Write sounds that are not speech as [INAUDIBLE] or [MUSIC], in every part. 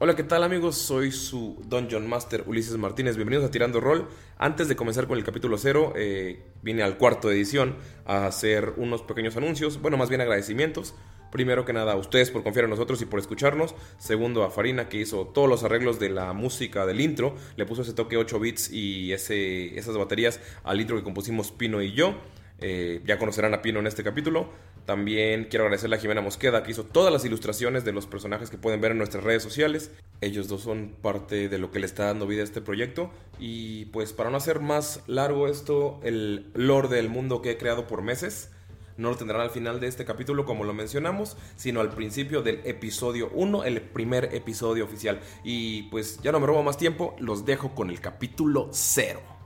Hola, ¿qué tal amigos? Soy su Dungeon Master Ulises Martínez. Bienvenidos a Tirando Roll. Antes de comenzar con el capítulo 0, eh, vine al cuarto edición a hacer unos pequeños anuncios, bueno, más bien agradecimientos. Primero que nada, a ustedes por confiar en nosotros y por escucharnos. Segundo, a Farina, que hizo todos los arreglos de la música del intro. Le puso ese toque 8 bits y ese, esas baterías al intro que compusimos Pino y yo. Eh, ya conocerán a Pino en este capítulo. También quiero agradecerle a Jimena Mosqueda que hizo todas las ilustraciones de los personajes que pueden ver en nuestras redes sociales. Ellos dos son parte de lo que le está dando vida a este proyecto. Y pues para no hacer más largo esto, el lore del mundo que he creado por meses, no lo tendrán al final de este capítulo como lo mencionamos, sino al principio del episodio 1, el primer episodio oficial. Y pues ya no me robo más tiempo, los dejo con el capítulo 0.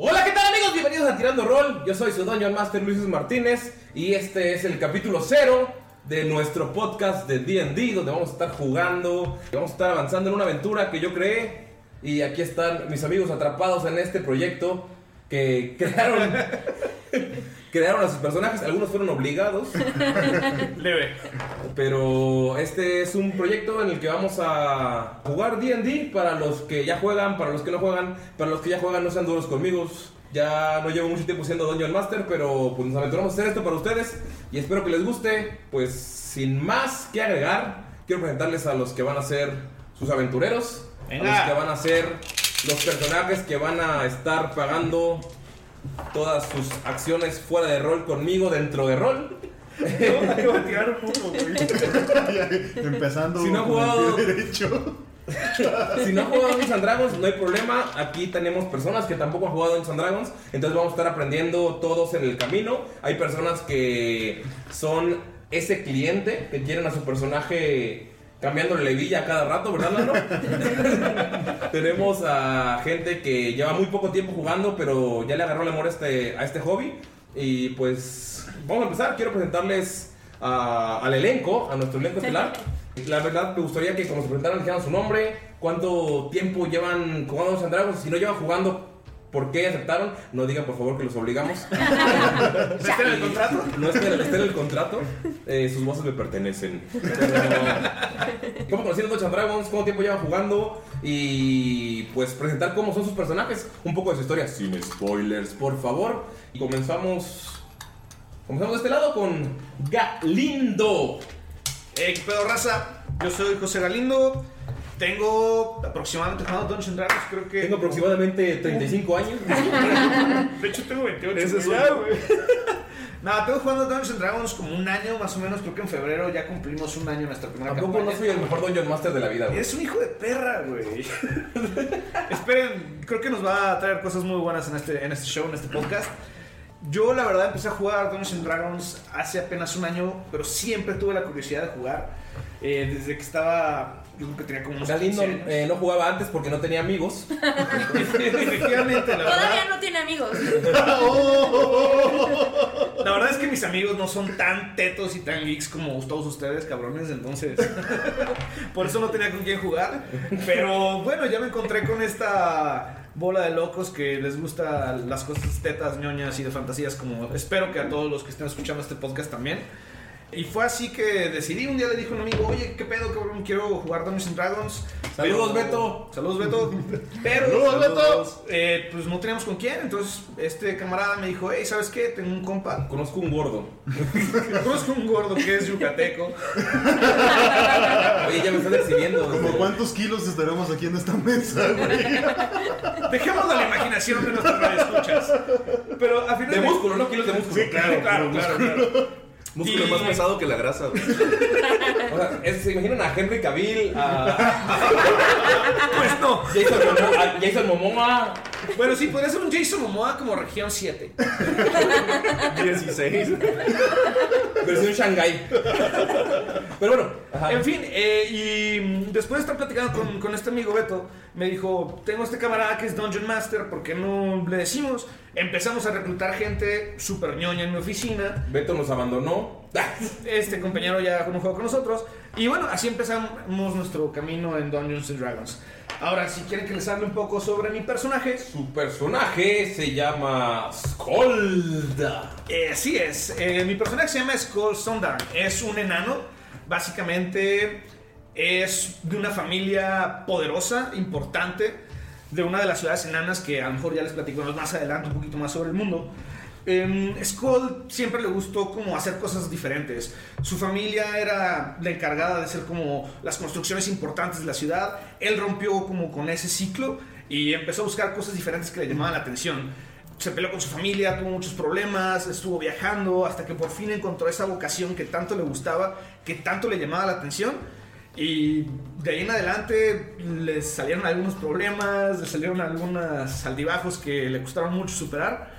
Hola, ¿qué tal amigos? Bienvenidos a Tirando Roll. Yo soy su Dungeon Master Luis Martínez y este es el capítulo 0 de nuestro podcast de D&D donde vamos a estar jugando, vamos a estar avanzando en una aventura que yo creé y aquí están mis amigos atrapados en este proyecto que [LAUGHS] crearon crearon a sus personajes, algunos fueron obligados. [LAUGHS] Leve. Pero este es un proyecto en el que vamos a jugar D&D para los que ya juegan, para los que no juegan, para los que ya juegan no sean duros conmigo. Ya no llevo mucho tiempo siendo Dungeon Master, pero pues nos aventuramos a hacer esto para ustedes y espero que les guste. Pues sin más que agregar, quiero presentarles a los que van a ser sus aventureros, a los que van a ser los personajes que van a estar pagando todas sus acciones fuera de rol conmigo dentro de rol. De tirar un poco, güey. [LAUGHS] Empezando Si no ha con el jugado- derecho. [LAUGHS] Si no han jugado Dungeons and Dragons, no hay problema. Aquí tenemos personas que tampoco han jugado Dungeons and Dragons. Entonces vamos a estar aprendiendo todos en el camino. Hay personas que son ese cliente que quieren a su personaje cambiándole la hebilla a cada rato, ¿verdad, Lalo? [LAUGHS] tenemos a gente que lleva muy poco tiempo jugando, pero ya le agarró el amor a este, a este hobby. Y pues vamos a empezar. Quiero presentarles a- al elenco, a nuestro elenco estelar. La verdad, me gustaría que como se presentaran dijeran su nombre, cuánto tiempo llevan jugando and Dragons, si no llevan jugando, ¿por qué aceptaron? No digan por favor que los obligamos. [LAUGHS] ¿Está en el contrato? No está está en el contrato. Eh, sus voces me pertenecen. Pero, ¿Cómo conocieron Dungeons and Dragons? ¿Cuánto tiempo llevan jugando? Y pues presentar cómo son sus personajes. Un poco de su historia, sin spoilers, por favor. Y comenzamos. Comenzamos de este lado con Galindo. Eh, ¿qué pedo, raza? Yo soy José Galindo. Tengo aproximadamente jugando Dungeons and Dragons, creo que. Tengo aproximadamente 35 años. De hecho, tengo 28. Ese güey, soy ya, yo. güey. Nada, tengo jugando Dungeons and Dragons como un año más o menos. Creo que en febrero ya cumplimos un año nuestra primera Tampoco no campaña. soy el mejor Dungeon Master de la vida, güey. Eres un hijo de perra, güey. [LAUGHS] Esperen, creo que nos va a traer cosas muy buenas en este, en este show, en este podcast. Yo, la verdad, empecé a jugar Dungeons and Dragons hace apenas un año, pero siempre tuve la curiosidad de jugar. Eh, desde que estaba, yo creo que tenía como unos Galindo 15 años. eh, no jugaba antes porque no tenía amigos. [LAUGHS] Efectivamente, la Todavía verdad. no tiene amigos. [LAUGHS] La verdad es que mis amigos no son tan tetos y tan geeks como todos ustedes, cabrones, entonces [LAUGHS] por eso no tenía con quién jugar. Pero bueno, ya me encontré con esta bola de locos que les gusta las cosas tetas, ñoñas y de fantasías como espero que a todos los que estén escuchando este podcast también. Y fue así que decidí, un día le dije a un amigo, oye, ¿qué pedo, cabrón? Quiero jugar Dungeons and Dragons. Saludos, Pero- Beto. Saludos, Beto. [LAUGHS] Pero, Saludos, Beto. eh, pues no teníamos con quién. Entonces, este camarada me dijo, hey, ¿sabes qué? Tengo un compa. Conozco un gordo. [LAUGHS] Conozco un gordo que es yucateco. Oye, ya me están exhibiendo. ¿Como cuántos kilos estaremos aquí en esta mesa, güey? [LAUGHS] Dejemos de la imaginación de nuestros radioescuchas. Pero a final De músculo, no kilos de músculo. Sí, claro, Claro, claro, claro. Músculo más pesado que la grasa, güey. [LAUGHS] O sea, es- se imaginan a Henry Cavill, a [LAUGHS] Pues no. Jason Momoa, a Jason Momoa. Bueno, sí, podría ser un Jason Momoa como región 7. 16. [LAUGHS] Versión Shanghai. Pero bueno, ajá. En fin, eh, y después de estar platicando con, con este amigo Beto, me dijo, tengo este camarada que es Dungeon Master, ¿por qué no le decimos? Empezamos a reclutar gente súper ñoña en mi oficina. Beto nos abandonó. Este compañero ya no juega con nosotros. Y bueno, así empezamos nuestro camino en Dungeons and Dragons. Ahora, si quieren que les hable un poco sobre mi personaje, Su personaje se llama Skolda. Eh, así es. Eh, mi personaje se llama Sundarn. Es un enano. Básicamente es de una familia poderosa, importante, de una de las ciudades enanas que a lo mejor ya les platico más adelante un poquito más sobre el mundo. Em, Skull siempre le gustó como hacer cosas diferentes. Su familia era la encargada de hacer como las construcciones importantes de la ciudad. Él rompió como con ese ciclo y empezó a buscar cosas diferentes que le llamaban la atención se peleó con su familia, tuvo muchos problemas, estuvo viajando hasta que por fin encontró esa vocación que tanto le gustaba, que tanto le llamaba la atención. Y de ahí en adelante le salieron algunos problemas, le salieron algunos altibajos que le costaron mucho superar.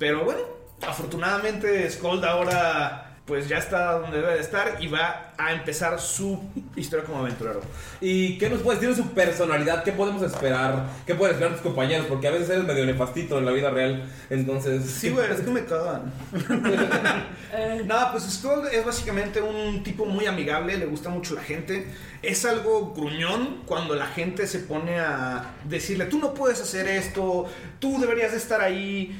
Pero bueno, afortunadamente Skold ahora pues ya está donde debe de estar y va a empezar su historia como aventurero. ¿Y qué nos puedes decir de su personalidad? ¿Qué podemos esperar? ¿Qué pueden esperar tus compañeros? Porque a veces eres medio nefastito en la vida real. Entonces. Sí, güey, es que me cagan. [LAUGHS] Nada, pues Skull es básicamente un tipo muy amigable, le gusta mucho la gente. Es algo gruñón cuando la gente se pone a decirle, tú no puedes hacer esto, tú deberías de estar ahí.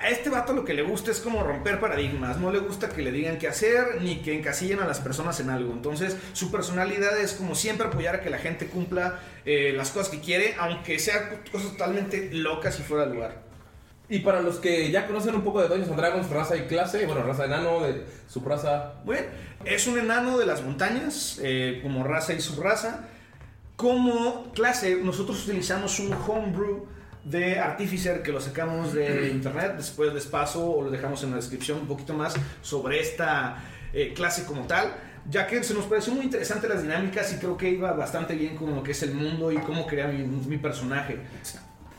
A este vato lo que le gusta es como romper paradigmas, no le gusta que le digan qué hacer ni que encasillen a las personas en algo. Entonces su personalidad es como siempre apoyar a que la gente cumpla eh, las cosas que quiere, aunque sean cosas totalmente locas y fuera de lugar. Y para los que ya conocen un poco de Dungeons and Dragons, raza y clase, bueno, raza de enano, de su raza. Bueno, es un enano de las montañas, eh, como raza y subraza. Como clase, nosotros utilizamos un homebrew de Artificer que lo sacamos de internet. Después les paso o lo dejamos en la descripción un poquito más sobre esta eh, clase como tal. Ya que se nos pareció muy interesante las dinámicas y creo que iba bastante bien con lo que es el mundo y cómo crea mi, mi personaje.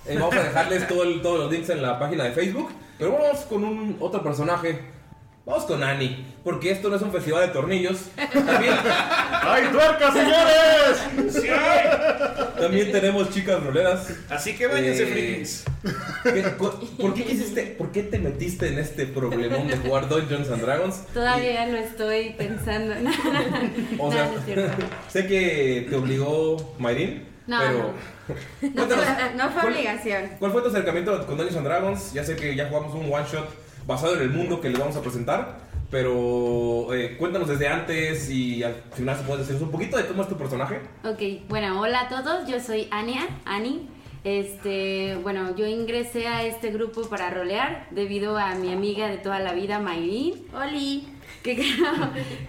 Eh, vamos a dejarles todo el- todos los links en la página de Facebook. Pero vamos con un otro personaje. Vamos con Annie. Porque esto no es un festival de tornillos. También, [LAUGHS] ¡Ay, tuerca, señores! ¡Sí hay! también tenemos chicas roleras. Así que váyanse, Eh, frikis. ¿Qué- cu- ¿Por qué quisiste, por qué te metiste en este problemón de jugar Dungeons and Dragons? Todavía no estoy pensando. No, [LAUGHS] O sea, no, [LAUGHS] sé que te obligó Mayrin, No, pero No, fue- no fue ¿cuál- obligación. ¿cuál fue tu acercamiento con Dungeons and Dragons? Ya sé que ya jugamos un one shot basado en el mundo que les vamos a presentar, pero eh, cuéntanos desde antes y al final si puedes decirnos un poquito de cómo es tu personaje. Ok, bueno, hola a todos, yo soy Ania, Ani. Este, bueno, yo ingresé a este grupo para rolear debido a mi amiga de toda la vida, Mayrin. Oli. Que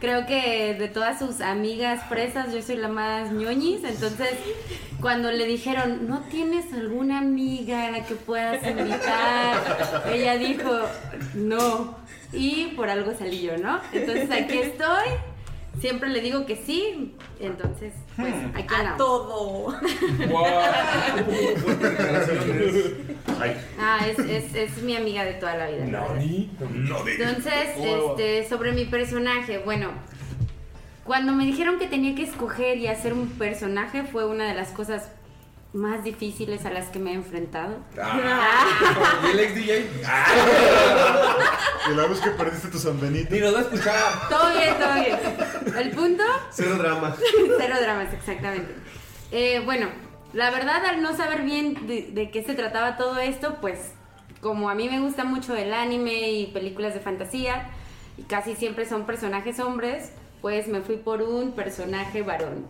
creo, que de todas sus amigas fresas yo soy la más ñoñis. Entonces, cuando le dijeron, ¿no tienes alguna amiga a la que puedas invitar? Ella dijo, no. Y por algo salí yo, ¿no? Entonces aquí estoy. Siempre le digo que sí. Entonces, pues aquí A todo. Ay, Ah, es, es, es mi amiga de toda la vida. digas. Entonces, este, sobre mi personaje, bueno, cuando me dijeron que tenía que escoger y hacer un personaje fue una de las cosas más difíciles a las que me he enfrentado. Ah, [LAUGHS] ¿Y el ex DJ? [LAUGHS] Y la vez que perdiste tu San Benito. Ni nos va a escuchar. Todo bien, todo bien. El punto, Cero drama. cero dramas, exactamente. Eh, bueno, la verdad, al no saber bien de, de qué se trataba todo esto, pues como a mí me gusta mucho el anime y películas de fantasía, y casi siempre son personajes hombres, pues me fui por un personaje varón.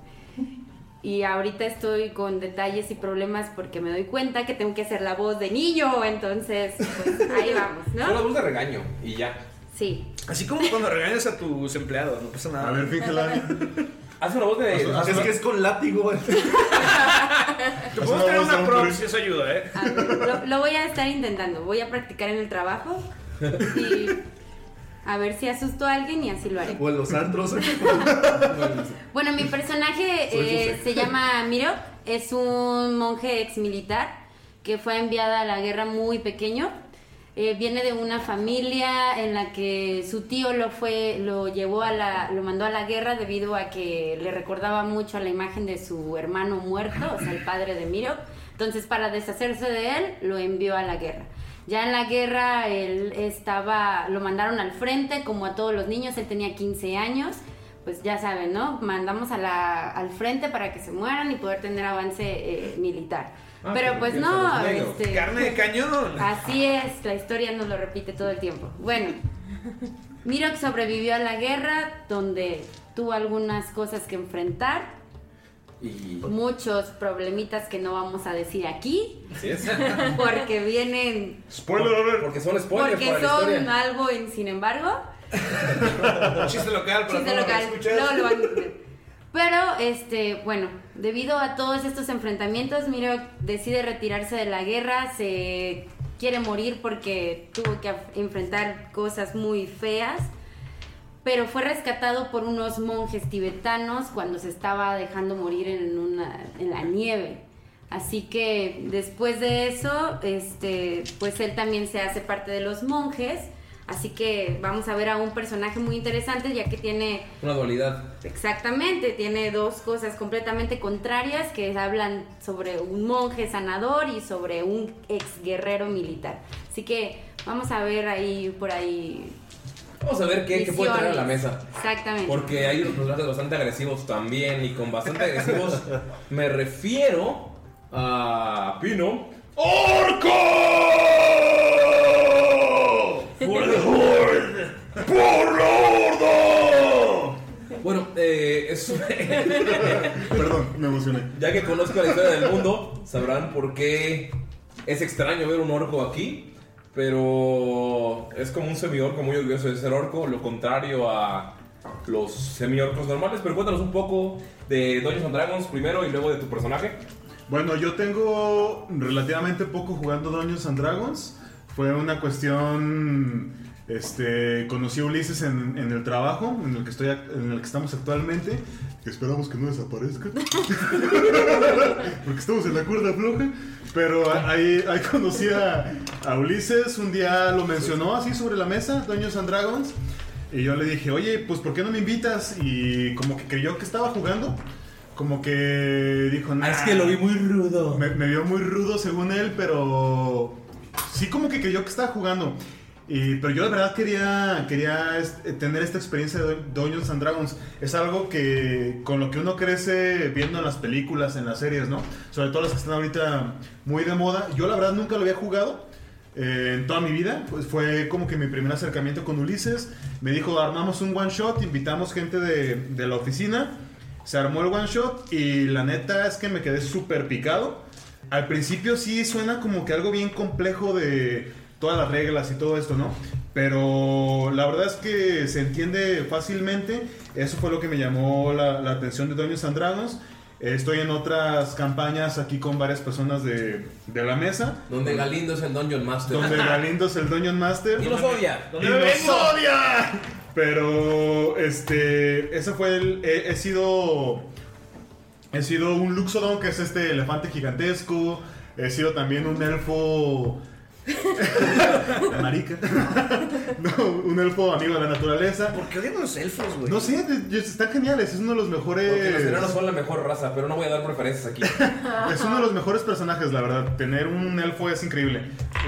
Y ahorita estoy con detalles y problemas porque me doy cuenta que tengo que hacer la voz de niño, entonces pues ahí [LAUGHS] vamos, ¿no? voz de regaño y ya. Sí. Así como cuando regañas a tus empleados, no pasa nada. A ver, fíjala. Haz una voz de. Haz- Es que es con látigo. [LAUGHS] Te puedo de una prop si eso ayuda, ¿eh? A ver, lo, lo voy a estar intentando. Voy a practicar en el trabajo y a ver si asusto a alguien y así lo haré. O en los antros. [LAUGHS] Bueno, mi personaje eh, se llama Miro. Es un monje ex militar que fue enviado a la guerra muy pequeño. Eh, viene de una familia en la que su tío lo fue, lo llevó a la, lo mandó a la guerra debido a que le recordaba mucho a la imagen de su hermano muerto, o sea, el padre de Miro. Entonces, para deshacerse de él, lo envió a la guerra. Ya en la guerra él estaba, lo mandaron al frente, como a todos los niños, él tenía 15 años, pues ya saben, ¿no? Mandamos a la, al frente para que se mueran y poder tener avance eh, militar. Ah, Pero pero pues no, este, Carne de cañón. [LAUGHS] así es, la historia nos lo repite todo el tiempo. Bueno, Mirok sobrevivió a la guerra donde tuvo algunas cosas que enfrentar, Y. muchos problemitas que no vamos a decir aquí, Así es. [LAUGHS] porque vienen Spoiler. Porque son spoilers porque para la son historia. algo en sin embargo [LAUGHS] Chiste local para chiste local luego lo van a [LAUGHS] pero este bueno debido a todos estos enfrentamientos Miro decide retirarse de la guerra se quiere morir porque tuvo que enfrentar cosas muy feas pero fue rescatado por unos monjes tibetanos cuando se estaba dejando morir en, una, en la nieve. Así que después de eso, este, pues él también se hace parte de los monjes. Así que vamos a ver a un personaje muy interesante ya que tiene Una dualidad. Exactamente, tiene dos cosas completamente contrarias que hablan sobre un monje sanador y sobre un ex guerrero militar. Así que vamos a ver ahí por ahí. Vamos a ver qué, qué puede tener en la mesa. Exactamente. Porque hay unos personajes bastante agresivos también. Y con bastante agresivos me refiero a Pino. ¡Orco! ¡For the Horde! ¡Por la Horda! Bueno, eh, es. [LAUGHS] Perdón, me emocioné. ya que conozco la historia del mundo, sabrán por qué es extraño ver un orco aquí. Pero es como un semi-orco muy orgulloso de ser orco, lo contrario a los semi-orcos normales. Pero cuéntanos un poco de Dungeons and Dragons primero y luego de tu personaje. Bueno, yo tengo relativamente poco jugando Dungeons and Dragons. Fue una cuestión. Este, conocí a Ulises en, en el trabajo en el que estoy en el que estamos actualmente. Que esperamos que no desaparezca. [LAUGHS] Porque estamos en la cuerda floja. Pero ahí, ahí conocí a, a Ulises. Un día lo mencionó así sobre la mesa, Dungeons and Dragons. Y yo le dije, oye, pues ¿por qué no me invitas? Y como que creyó que estaba jugando. Como que dijo, nah, muy rudo. me, me vio muy rudo según él, pero sí como que creyó que estaba jugando. Pero yo de verdad quería, quería este, tener esta experiencia de Dungeons and Dragons. Es algo que con lo que uno crece viendo en las películas, en las series, ¿no? Sobre todo las que están ahorita muy de moda. Yo la verdad nunca lo había jugado eh, en toda mi vida. Pues fue como que mi primer acercamiento con Ulises. Me dijo, armamos un one shot, invitamos gente de, de la oficina. Se armó el one shot y la neta es que me quedé súper picado. al principio sí suena como que algo bien complejo de todas las reglas y todo esto, ¿no? Pero la verdad es que se entiende fácilmente. Eso fue lo que me llamó la, la atención de Dragons. Eh, Estoy en otras campañas aquí con varias personas de, de la mesa. Donde Galindo es el Dungeon Master. Donde [LAUGHS] Galindo es el Dungeon Master. Y nos odia. ¡Y nos odia! Pero, este, ese fue el, he, he sido, he sido un Luxodon, que es este elefante gigantesco. He sido también un elfo... [LAUGHS] Marica. [LAUGHS] no, un elfo amigo de la naturaleza. ¿Por qué odian a los elfos, güey? No sé, de- están geniales. Es uno de los mejores... Porque los enanos son la mejor raza, pero no voy a dar preferencias aquí. [LAUGHS] Es uno de los mejores personajes, la verdad. Tener un elfo es increíble.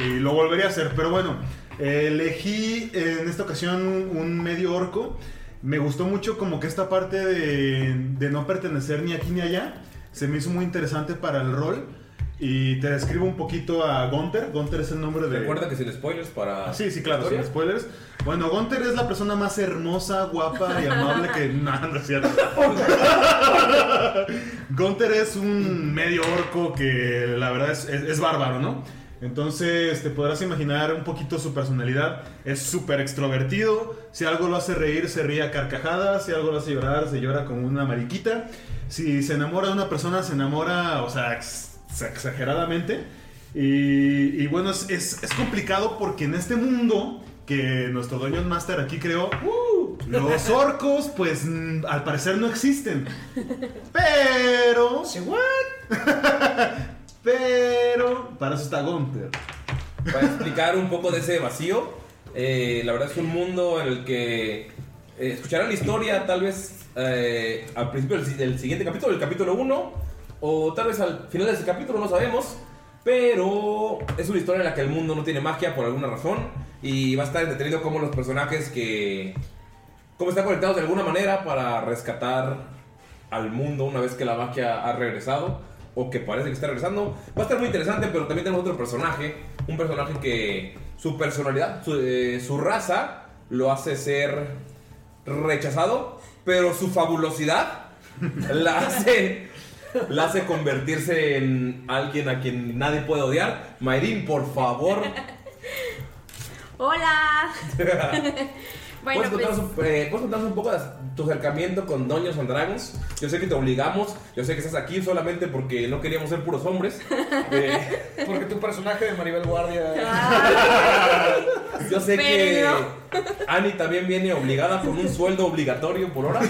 Y lo volvería a hacer. Pero bueno, elegí en esta ocasión un medio orco. Me gustó mucho como que esta parte de, de no pertenecer ni aquí ni allá. Se me hizo muy interesante para el rol. Y te describo un poquito a Gunther. Gunther es el nombre de... Recuerda que sin spoilers para. Ah, sí, sí, claro, sin spoilers. Bueno, Gunther es la persona más hermosa, guapa y amable que... [LAUGHS] No, no es cierto. Gunther es un medio orco que la verdad es, es- es bárbaro, ¿no? Entonces te podrás imaginar un poquito su personalidad. Es súper extrovertido. Si algo lo hace reír, se ríe a carcajadas. Si algo lo hace llorar, se llora como una mariquita. Si se enamora de una persona, se enamora, o sea, ex- exageradamente. Y, y bueno, es, es- es complicado porque en este mundo que nuestro Dungeon Master aquí creó, los orcos, pues mm, al parecer no existen. Pero. [LAUGHS] Pero. Para eso está Gunther. Para explicar un poco de ese vacío, eh, la verdad es un mundo en el que eh, escucharán la historia tal vez eh, al principio del, del siguiente capítulo, el capítulo 1, o tal vez al final de ese capítulo, no sabemos. Pero es una historia en la que el mundo no tiene magia por alguna razón y va a estar entretenido como los personajes que... cómo están conectados de alguna manera para rescatar al mundo una vez que la magia ha regresado o que parece que está regresando. Va a estar muy interesante, pero también tenemos otro personaje, un personaje que su personalidad, su, eh, su raza lo hace ser rechazado, pero su fabulosidad la [LAUGHS] hace [LAUGHS] la hace convertirse en alguien a quien nadie puede odiar. Mayrin, por favor. Hola. [LAUGHS] bueno, ¿Puedes, pues contarnos, un- eh, ¿Puedes contarnos un poco de tu acercamiento con Dungeons and Dragons? Yo sé que te obligamos, yo sé que estás aquí solamente porque no queríamos ser puros hombres. [LAUGHS] Eh, Porque tu personaje de Maribel Guardia. yo sé que Annie también viene obligada con un sueldo obligatorio por hora.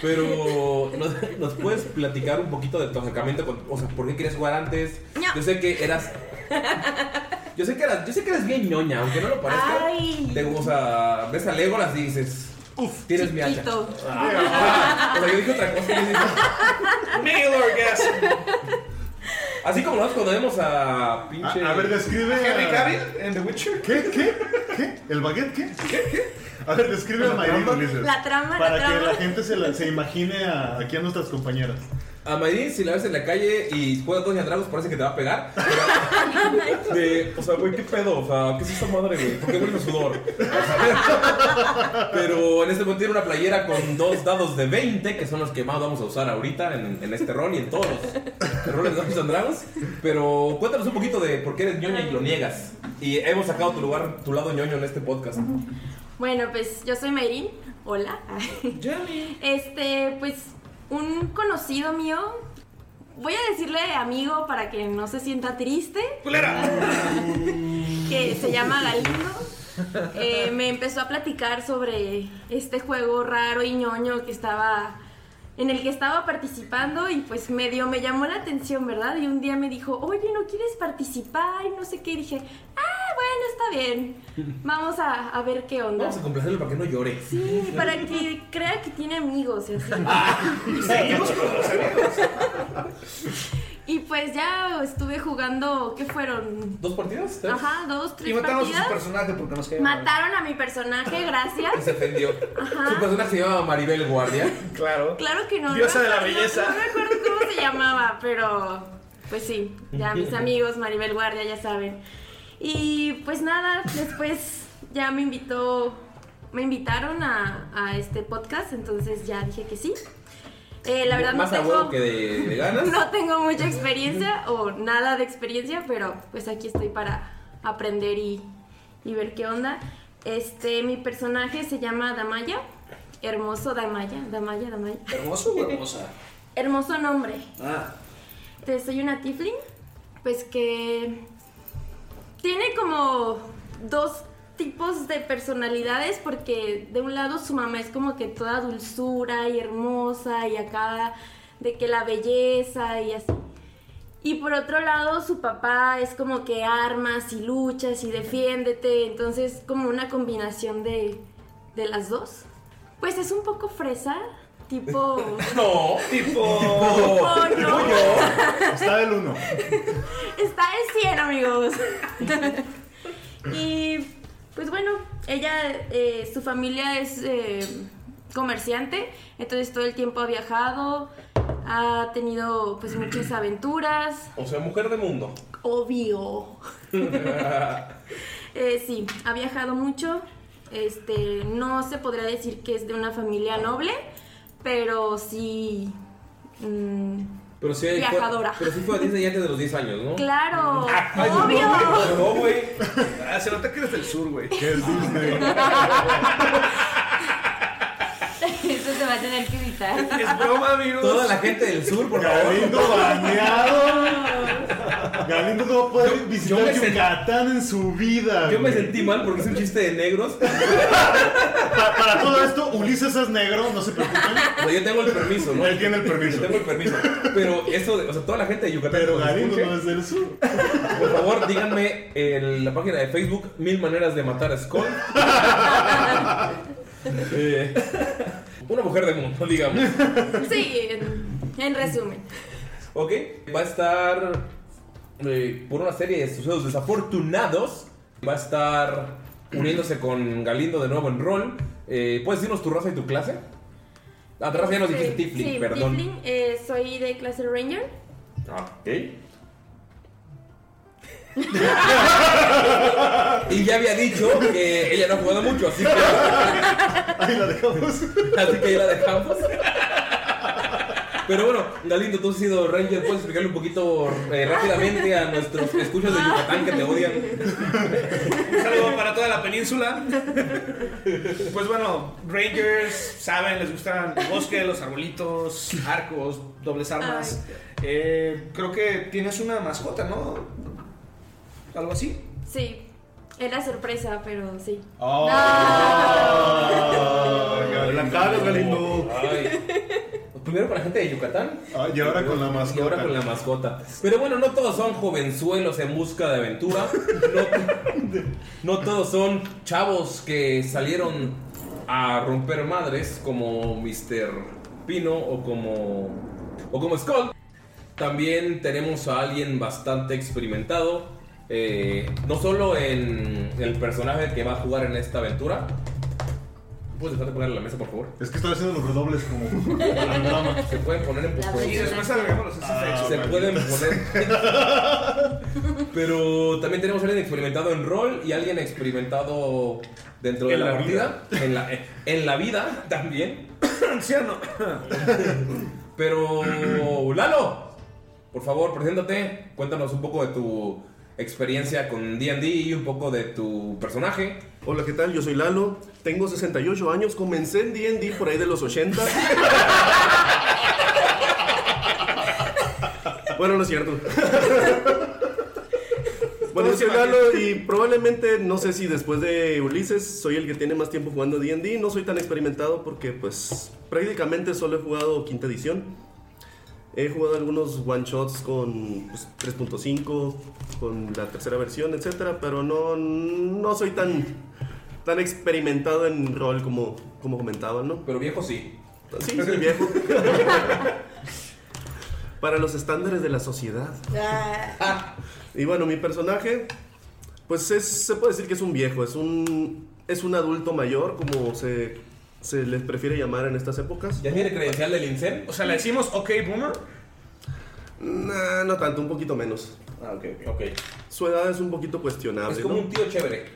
Pero ¿nos, nos puedes platicar un poquito de tu acercamiento con, o sea, por qué querías jugar antes? No. Yo sé que eras Yo sé que eras, yo sé que eres bien ñoña, aunque no lo parezca. Ay. Te, o sea, ves a Legolas y dices, Uf, tienes mi hacha. Ah, o sea, yo dije otra cosa. yo dije, [LAUGHS] Male orgasm. Así como nosotros cuando vemos a pinche. A, a ver, describe. Henry a- Cavill en The Witcher. ¿Qué? ¿Qué? ¿Qué? ¿El baguette qué? ¿Qué? ¿Qué? A ver, describe a Mayrin, Ulises. La trama, Para la que trama. la gente se, la- se imagine a, aquí a nuestras compañeras. A Mayrin, si la ves en la calle y juega Doña Dragos, parece que te va a pegar. Pero, de, o sea, güey, ¿qué pedo? O sea, ¿qué es esta madre, güey? ¿Por qué huele sudor? O sea, pero en este momento tiene una playera con dos dados de 20, que son los que más vamos a usar ahorita en, en este rol y en todos los roles de Dungeons and Dragons. Pero cuéntanos un poquito de por qué eres ñoña y lo niegas. Y hemos sacado tu lugar, tu lado ñoño en este podcast. Bueno, pues yo soy Mayrin. Hola. Este, pues un conocido mío. Voy a decirle amigo para que no se sienta triste. Que se llama Galindo. Eh, me empezó a platicar sobre este juego raro y ñoño que estaba. En el que estaba participando y pues medio me llamó la atención, ¿verdad? Y un día me dijo, oye, ¿no quieres participar? Y no sé qué. Y dije, ah, bueno, está bien. Vamos a, a ver qué onda. Vamos a complacerlo para que no llore. Sí, para que crea que tiene amigos y así. Y [LAUGHS] seguimos con los amigos. Y pues ya estuve jugando, ¿qué fueron? ¿Dos partidas? ¿Tres? Ajá, dos, tres Y matamos a partidas. su personaje porque nos mal. Mataron a mi personaje, gracias. Se ofendió. Su personaje se llama Maribel Guardia. Claro. Claro que no. Diosa no de la no- belleza. No, me acuerdo cómo se llamaba, pero pues sí, ya [LAUGHS] mis amigos, Maribel Guardia, ya saben. Y pues nada, después ya me invitó, me invitaron a, a este podcast, entonces ya dije que sí. Eh, la verdad Más no tengo, huevo que de, de ganas. [LAUGHS] no tengo mucha experiencia o nada de experiencia, pero pues aquí estoy para aprender y, y ver qué onda. Este, mi personaje se llama Damaya. Hermoso Damaya, Damaya, Damaya. ¿Hermoso o hermosa? Hermoso nombre. Ah, Entonces, soy una Tiflin, pues que tiene como dos tipos de personalidades, porque de un lado su mamá es como que toda dulzura y hermosa y acá de que la belleza y así. Y por otro lado su papá es como que armas y luchas y defiéndete, entonces como una combinación de, de las dos. Pues es un poco fresa, [LAUGHS] tipo... No. tipo. Oh, no. Está del 1. Está en 100, amigos. y pues bueno, ella, eh, su familia es eh, comerciante, entonces todo el tiempo ha viajado, ha tenido pues muchas [CLEARS THROAT] aventuras, O sea, mujer de mundo. obvio. [LAUGHS] Eh, sí, ha viajado mucho. Este, no se podría decir que es de una familia noble, pero sí mm, Pero sí, fue- Viajadora. pero sí fue a Disney antes de los 10 años, ¿no? claro, [LAUGHS] Ay, no, obvio. No, güey. Ah, se nota que eres del sur, güey. Que es Disney. [LAUGHS] Eso se va a tener que evitar. Es broma, amigos. Toda la gente del sur, por favor. Galindo baneado. Galindo no va a poder Yo- visitar yo me sent- Yucatán en su vida. Yo me sentí mal porque es un chiste de negros. Pa- para todo esto, Ulises es negro, no se preocupen. O sea, yo tengo el permiso, ¿no? Él tiene el permiso. Yo tengo el permiso. Pero eso, de- o sea, toda la gente de Yucatán. Pero Galindo escuche, no es del sur. Por favor, díganme en la página de Facebook Mil maneras de matar a Skull. [LAUGHS] Eh, una mujer de mundo, digamos. Sí, en, en resumen. Ok, va a estar eh, por una serie de sucesos desafortunados. Va a estar uniéndose con Galindo de nuevo en rol. Eh, ¿Puedes decirnos tu raza y tu clase? Ah, tu raza ya nos dijiste Sí, Tifling, sí, perdón. Tifling, eh, soy de clase Ranger. Ah, ok. [LAUGHS] y ya había dicho que ella no ha jugado mucho, así que, [LAUGHS] Ahí la dejamos. [LAUGHS] así que ya la dejamos. Pero bueno, Galindo, tú has sido Ranger, ¿puedes explicarle un poquito eh, rápidamente a nuestros escuchas de Yucatán que te odian? Un saludo para toda la península. Pues bueno, Rangers, saben, les gustan el bosque, los arbolitos, arcos, dobles armas. Eh, creo que tienes una mascota, ¿no? Algo así. Sí, era sorpresa, pero sí. Oh. La cara, Galindo. Ay. Primero con la gente de Yucatán. Ah, y ahora con la Y ahora mascota. con la mascota. Pero bueno, no todos son jovenzuelos en busca de aventura. No, no todos son chavos que salieron a romper madres como Mr. Pino o como, o como Skull. También tenemos a alguien bastante experimentado. eh, no solo en el personaje que va a jugar en esta aventura. ¿Puedes dejar de poner la mesa, por favor? Es que estoy haciendo los redobles como al [LAUGHS] [LAUGHS] drama. Se pueden poner en La postproducción. Y después agregamos los efectos. Se pueden poner. [LAUGHS] Pero también tenemos a alguien experimentado en rol y alguien experimentado dentro de En la, la partida. En la, en la vida también. [COUGHS] Anciano. Pero, Lalo, por favor, preséntate. Cuéntanos un poco de tu experiencia con DD y un poco de tu personaje. Hola, ¿qué tal? Yo soy Lalo, tengo 68 años, comencé en D&D por ahí de los 80. [LAUGHS] bueno, no es cierto. [LAUGHS] bueno, yo soy Lalo y probablemente, no sé si después de Ulises, soy el que tiene más tiempo jugando D&D. No soy tan experimentado porque, pues, prácticamente solo he jugado quinta edición. He jugado algunos one shots con pues, 3.5, con la tercera versión, etcétera, pero no, no soy tan, tan experimentado en rol como, como comentaban, ¿no? Pero viejo sí. Sí, soy viejo. [LAUGHS] Para los estándares de la sociedad. Y bueno, mi personaje, pues es- se puede decir que es un viejo, es un, es un adulto mayor, como se, se les prefiere llamar en estas épocas. ¿Ya tiene credencial del INSEN? O sea, le decimos OK Boomer. Nah, no tanto, un poquito menos. Ah, ok, ok. Ok. Su edad es un poquito cuestionable. Es como ¿no? un tío chévere.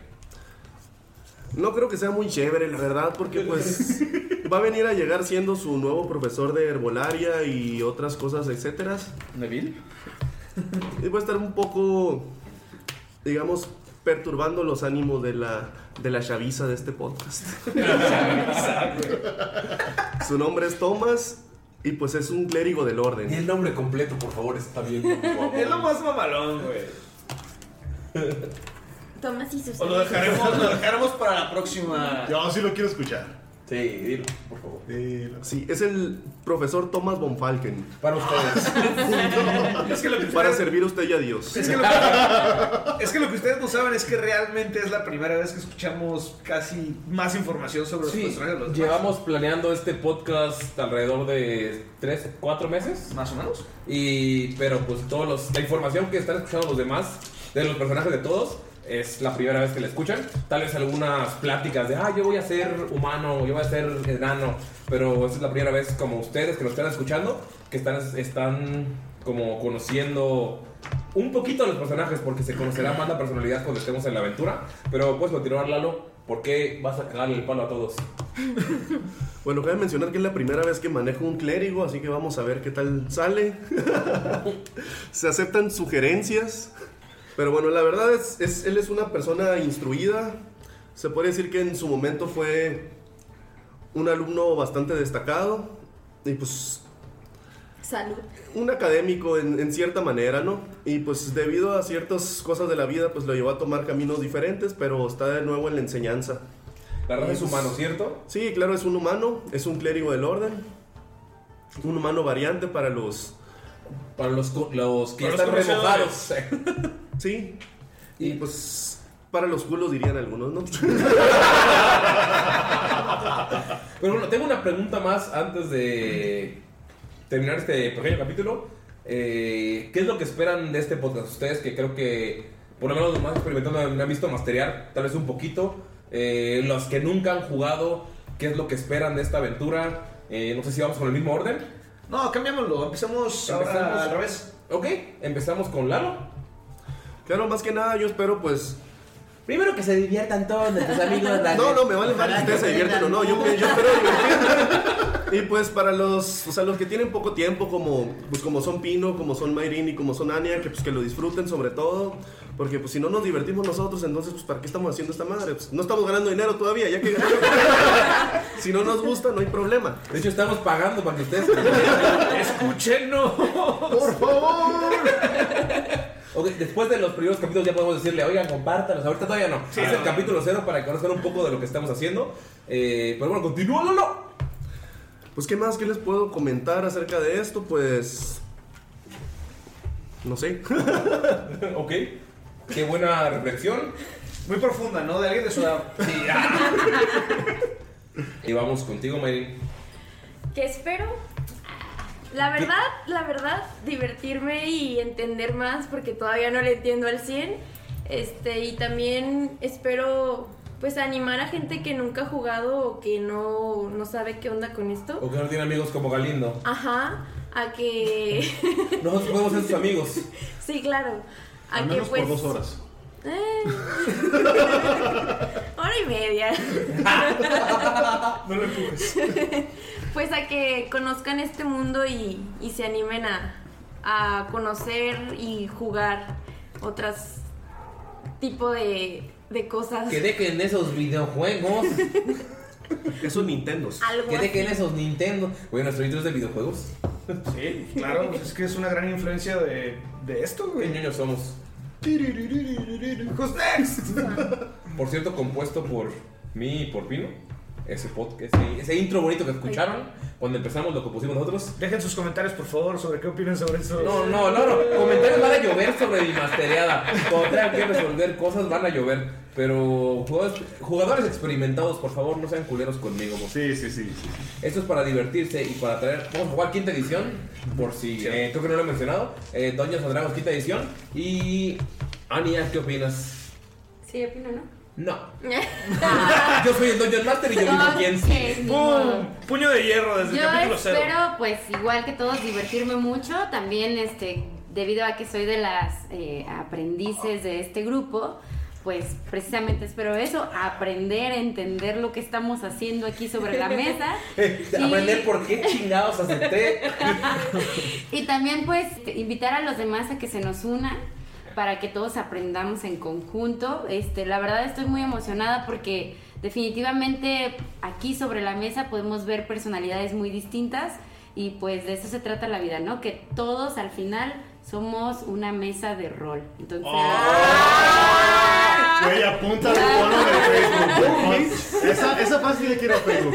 No creo que sea muy chévere, la verdad, porque pues [LAUGHS] va a venir a llegar siendo su nuevo profesor de herbolaria y otras cosas, etcétera. ¿Neville? Y va a estar un poco, digamos, perturbando los ánimos de la, de la chaviza de este podcast. [LAUGHS] Su nombre es Thomas y pues es un clérigo del Y orden. el nombre completo, por favor, está bien. por [LAUGHS] favor. Es lo más mamalón, güey. Tomás y sus O lo dejaremos, lo dejaremos para la próxima. Yo sí lo quiero escuchar. Sí, dilo, por favor. Dilo. Sí, es el profesor Thomas von Falken. Para ustedes. [LAUGHS] Es que lo que Para servir a usted y a Dios. Es que, lo que, es que lo que ustedes no saben es que realmente es la primera vez que escuchamos casi más información sobre los personajes de los demás. llevamos planeando este podcast alrededor de 3, 4 meses. Más o menos. Y, pero pues todos los, la información que están escuchando los demás, de los personajes de todos, es la primera vez que la escuchan. Tal vez algunas pláticas de, ah, yo voy a ser humano, yo voy a ser enano. Pero esta es la primera vez como ustedes que nos están escuchando, que están, están como conociendo un poquito de los personajes, porque se conocerá más la personalidad cuando estemos en la aventura. Pero puedes continuar, Lalo, ¿por qué vas a cagarle el palo a todos? [LAUGHS] Bueno, cabe mencionar que es la primera vez que manejo un clérigo, así que vamos a ver qué tal sale. [LAUGHS] Se aceptan sugerencias. Pero bueno, la verdad es, es- él es una persona instruida. Se puede decir que en su momento fue un alumno bastante destacado. Y pues Salud. un académico en, en cierta manera, ¿no? Y pues debido a ciertas cosas de la vida, pues lo llevó a tomar caminos diferentes, pero está de nuevo en la enseñanza. La raza es humano, ¿cierto? Sí, claro, es un humano, es un clérigo del orden. Un humano variante para los... Para los, los que Para los están remojados. [LAUGHS] Sí. Y pues... Para los culos dirían algunos, ¿no? [LAUGHS] Pero bueno, tengo una pregunta más antes de terminar este pequeño capítulo. Eh, ¿Qué es lo que esperan de este podcast? Ustedes que creo que, por lo menos los más experimentados me han visto masterear, tal vez un poquito. Eh, los que nunca han jugado, ¿qué es lo que esperan de esta aventura? Eh, no sé si vamos con el mismo orden. No, cambiémoslo. Empecemos ahora Empezamos. al revés. Ok, empezamos con Lalo. Claro, más que nada yo espero pues... Primero que se diviertan todos nuestros amigos. [LAUGHS] No, no, me vale mal que ustedes se divierten o no, yo, yo [LAUGHS] espero divertirme. Y pues para los, o sea, los que tienen poco tiempo, como, pues como son Pino, como son Mayrin y como son Anya, que pues que lo disfruten sobre todo, porque pues si no nos divertimos nosotros, entonces pues para qué estamos haciendo esta madre, pues no estamos ganando dinero todavía, ya que ganamos. [LAUGHS] si no nos gusta, no hay problema. De hecho, estamos pagando para que ustedes. Escúchenos. Por favor. Ok, después de los primeros capítulos ya podemos decirle, oigan, compártanos. Ahorita todavía no. es el capítulo cero para que conozcan un poco de lo que estamos haciendo. Eh, pero bueno, continúa, Lolo. Pues qué más, qué les puedo comentar acerca de esto, pues... No sé. [LAUGHS] ok. Qué buena reflexión. Muy profunda, ¿no? De alguien de su edad. [LAUGHS] [LAUGHS] Y vamos contigo, Mayrin. ¿Qué espero? La verdad, la verdad, divertirme y entender más porque todavía no le entiendo al 100. Este, y también espero pues animar a gente que nunca ha jugado o que no, no sabe qué onda con esto. O que no tiene amigos como Galindo. Ajá, a que [LAUGHS] Nosotros podemos ser sus amigos. sí, claro. A Al que menos pues por dos horas. Eh. Hora y media. [LAUGHS] No lo empujes. Pues a que conozcan este mundo y, y se animen a, a conocer y jugar otras tipo de, de cosas. Que dejen esos videojuegos. Esos Nintendos. Que dejen así. esos Nintendo. Oye, nuestro intro es de videojuegos. Sí, claro. [LAUGHS] Es que es una gran influencia de, de esto, ¿Qué güey. ñoños somos? Who's next? Por cierto, compuesto por mí y por Pino. Ese, pod- ese, ese intro bonito que escucharon cuando empezamos lo compusimos nosotros. Dejen sus comentarios, por favor, sobre qué opinan sobre eso. No, no, no, no. Comentarios van a llover sobre mi mastereada. Cuando tengan que resolver cosas van a llover. Pero jugadores, jugadores experimentados, por favor, no sean culeros conmigo. por Sí, sí, sí. sí. Esto es para divertirse y para traer. Vamos a jugar quinta edición. Por si eh, creo que no lo he mencionado. Eh, Dungeons and Dragons quinta edición. Y. Ania, ¿qué opinas? Sí, opino, ¿no? No. [LAUGHS] Yo soy el Dungeon Master y yo digo quién sí. Puño de hierro desde el capítulo cero. espero, pues, igual que todos, divertirme mucho. También, este, debido a que soy de las eh, aprendices de este grupo, pues precisamente espero eso, aprender, entender lo que estamos haciendo aquí sobre la mesa. [LAUGHS] Y- Aprender por qué chingados acepté. [LAUGHS] y también pues invitar a los demás a que se nos unan para que todos aprendamos en conjunto. Este, la verdad estoy muy emocionada porque definitivamente aquí sobre la mesa podemos ver personalidades muy distintas y pues de eso se trata la vida, ¿no? Que todos al final somos una mesa de rol. Entonces, Güey, apunta al icono de Facebook. Esa, esa sí le quiero a Facebook.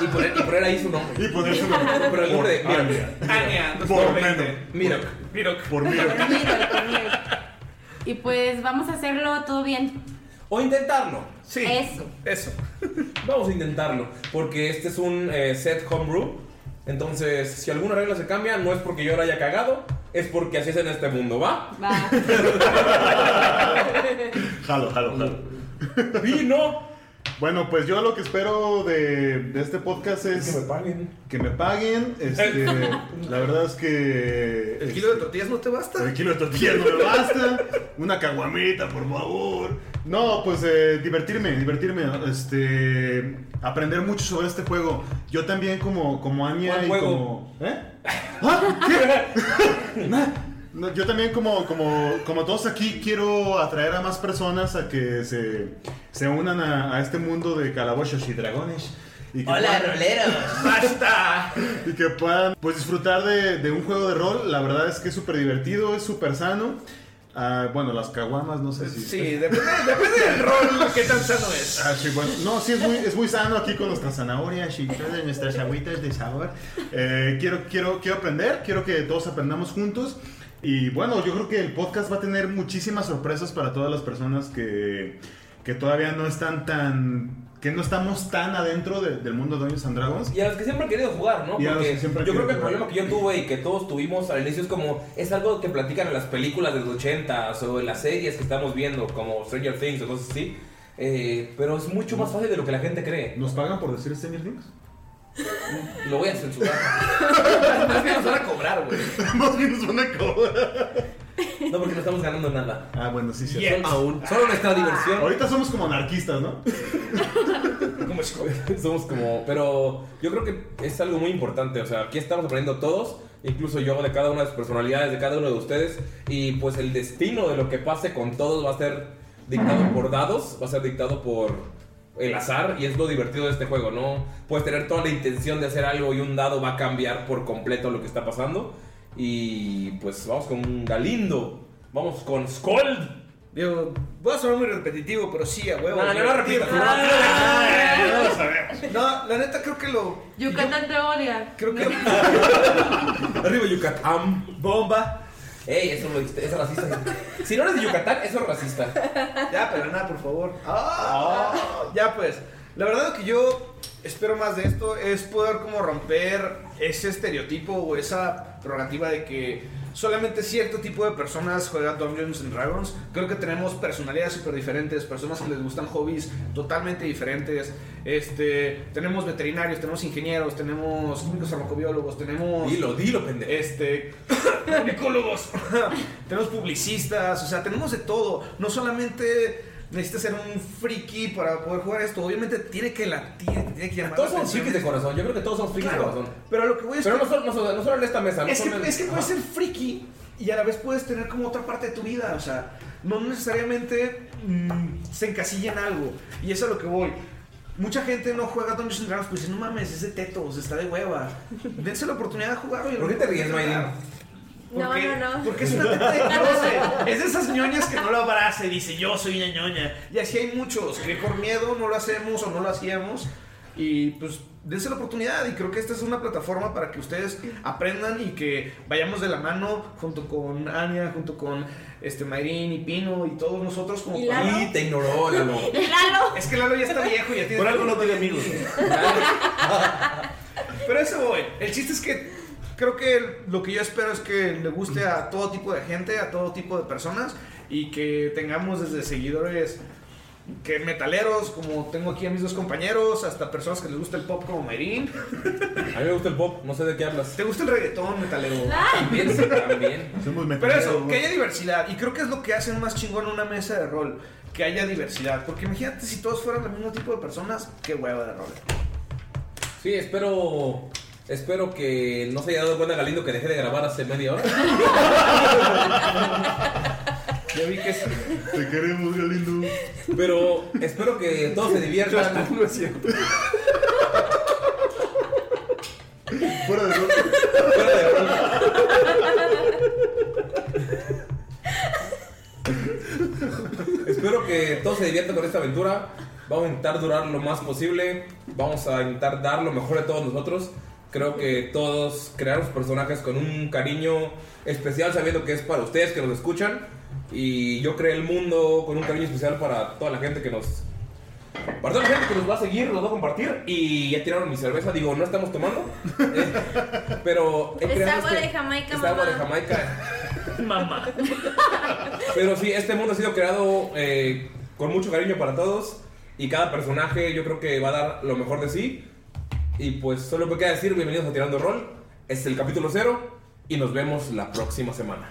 Y poner, y poner ahí su nombre. Y poner su nombre. Pero el nombre de. Mira, Ania, Por 2020. menos. mira. Mirok. Por y pues vamos a hacerlo todo bien. O intentarlo. Sí. Eso. Eso. [LAUGHS] Vamos a intentarlo. Porque este es un eh, set homebrew. Entonces, si alguna regla se cambia, no es porque yo la haya cagado, es porque así es en este mundo, ¿va? Va. [LAUGHS] Jalo, jalo, jalo. [LAUGHS] ¡Vino! Bueno, pues yo lo que espero de, de este podcast es Que me paguen. que me paguen. Este, [LAUGHS] la verdad es que ¿El kilo de tortillas no te basta? El kilo de tortillas no me basta. Una caguamita, por favor. No, pues eh, divertirme, divertirme. Este, aprender mucho sobre este juego. Yo también como, como Anya ¿Cuál y juego? como... ¿Eh? ¿Ah? ¿Qué? [LAUGHS] No, yo también como, como, como todos aquí quiero atraer a más personas a que se, se unan a, a este mundo de calabozos y dragones. Y que puedan- roleros! [LAUGHS] ¡Basta! y que puedan pues disfrutar de, de un juego de rol. La verdad es que es súper divertido, es súper sano. Ah, bueno, las caguamas, no sé si... Sí, depende, depende del rol, qué tan sano es. Ah, sí, bueno. No, sí, es muy, es muy sano aquí con nuestras zanahorias y todas nuestras agüitas de sabor. Eh, quiero, quiero, quiero aprender, quiero que todos aprendamos juntos. Y bueno, yo creo que el podcast va a tener muchísimas sorpresas para todas las personas que, que todavía no están tan... que no estamos tan adentro de- del mundo de Dungeons and Dragons. Y a los que siempre han querido jugar, ¿no? Y a los Porque que siempre han yo creo que el problema que yo tuve y que todos tuvimos al inicio es como, es algo que platican en las películas de los 80 o en las series que estamos viendo, como Stranger Things o cosas así. Eh, pero es mucho más fácil de lo que la gente cree. ¿Nos pagan por decir Stranger Things? Lo voy a censurar. [LAUGHS] Más bien nos van a cobrar, güey. Más bien nos van a cobrar. No, porque no estamos ganando nada. Ah, bueno, sí, sí. Yes. Aún. Solo nuestra diversión. Ahorita somos como anarquistas, ¿no? [LAUGHS] Como Somos como. Pero yo creo que es algo muy importante. O sea, aquí estamos aprendiendo todos. Incluso yo de cada una de sus personalidades, de cada uno de ustedes. Y pues el destino de lo que pase con todos va a ser dictado por dados. Va a ser dictado por el azar. Y es lo divertido de este juego. No puedes tener toda la intención de hacer algo y un dado va a cambiar por completo lo que está pasando. Y pues vamos con Galindo. Vamos con Skold. Digo, voy a sonar muy repetitivo, pero sí, a huevo. No, no, no repitas, no. no lo sabemos. No, la neta creo que lo. Yucatán te odia. Creo que. [LAUGHS] Arriba Yucatán. Bomba. Ey, eso lo eso es racista. Si no eres de Yucatán, eso es racista. Ya, pero nada, por favor. Ah, Ya, pues. La verdad lo que yo espero más de esto es poder como romper ese estereotipo o esa prerrogativa de que solamente cierto tipo de personas juegan Dungeons and Dragons. Creo que tenemos personalidades súper diferentes, personas que les gustan hobbies totalmente diferentes. Este, tenemos veterinarios, tenemos ingenieros, tenemos químicos farmacobiólogos, tenemos Dilo, dilo, pendejo. este [COUGHS] comunicólogos, [COUGHS] tenemos publicistas, o sea, tenemos de todo. No solamente necesitas ser un friki para poder jugar esto, obviamente tiene que latir, tiene que llamar Todos atención. frikis de corazón. Yo creo que todos somos frikis de Claro, corazón. pero a lo que voy es Pero no solo, no, solo, no solo en esta mesa. no es, que, en- es que puedes ser friki y a la vez puedes tener como otra parte de tu vida, o sea, no necesariamente mm, se encasilla en algo. Y eso es a lo que voy. Mucha gente no juega Dungeons Dragons, pues dice, no mames, es de tetos, está de hueva. Dense la oportunidad de jugarlo. ¿Por qué te ríes, Mayrin? No, porque, no, no. Porque es una teta de [LAUGHS] 14. Es de esas ñoñas que no lo abraza y dice yo soy una ñoña. Y así hay muchos que por miedo no lo hacemos o no lo hacíamos. Y pues dense la oportunidad. Y creo que esta es una plataforma para que ustedes aprendan y que vayamos de la mano junto con Ania, junto con este Mayrin y Pino y todos nosotros como ¿Y Lalo? Y te ignoró, Lalo. ¡Lalo! Es que Lalo ya está viejo y ya tiene Por algo no tiene amigos. [LAUGHS] Pero a eso voy. El chiste es que creo que lo que yo espero es que le guste a todo tipo de gente, a todo tipo de personas y que tengamos desde seguidores que metaleros, como tengo aquí a mis dos compañeros, hasta personas que les gusta el pop como Mayrin. A mí me gusta el pop, no sé de qué hablas. ¿Te gusta el reggaetón, metalero? También, sí, también. Somos Pero eso, que haya diversidad. Y creo que es lo que hacen más chingón una mesa de rol. Que haya diversidad. Porque imagínate si todos fueran el mismo tipo de personas, qué hueva de rol. Sí, espero. Espero que no se haya dado cuenta Galindo que dejé de grabar hace media hora. [LAUGHS] Ya vi que. Te queremos, Galindo. Pero espero que todos se diviertan. No es cierto. Fuera de rol. Fuera de rol. Espero que todos se diviertan con esta aventura. Vamos a intentar durar lo más posible. Vamos a intentar dar lo mejor de todos nosotros. Creo que todos creamos personajes con un cariño especial, sabiendo que es para ustedes que nos escuchan. Y yo creé el mundo con un cariño especial para toda la gente que nos. Para toda la gente que nos va a seguir, nos va a compartir. Y ya tiraron mi cerveza. Digo, no estamos tomando. Eh, [LAUGHS] pero he Es agua este- de Jamaica, es agua de mamá. Jamaica. [LAUGHS] Mamá. Pero sí, este mundo ha sido creado eh, con mucho cariño para todos. Y cada personaje yo creo que va a dar lo mejor de sí. Y pues solo me queda decir, bienvenidos a Tirando Rol. Este es el capítulo cero. Y nos vemos la próxima semana.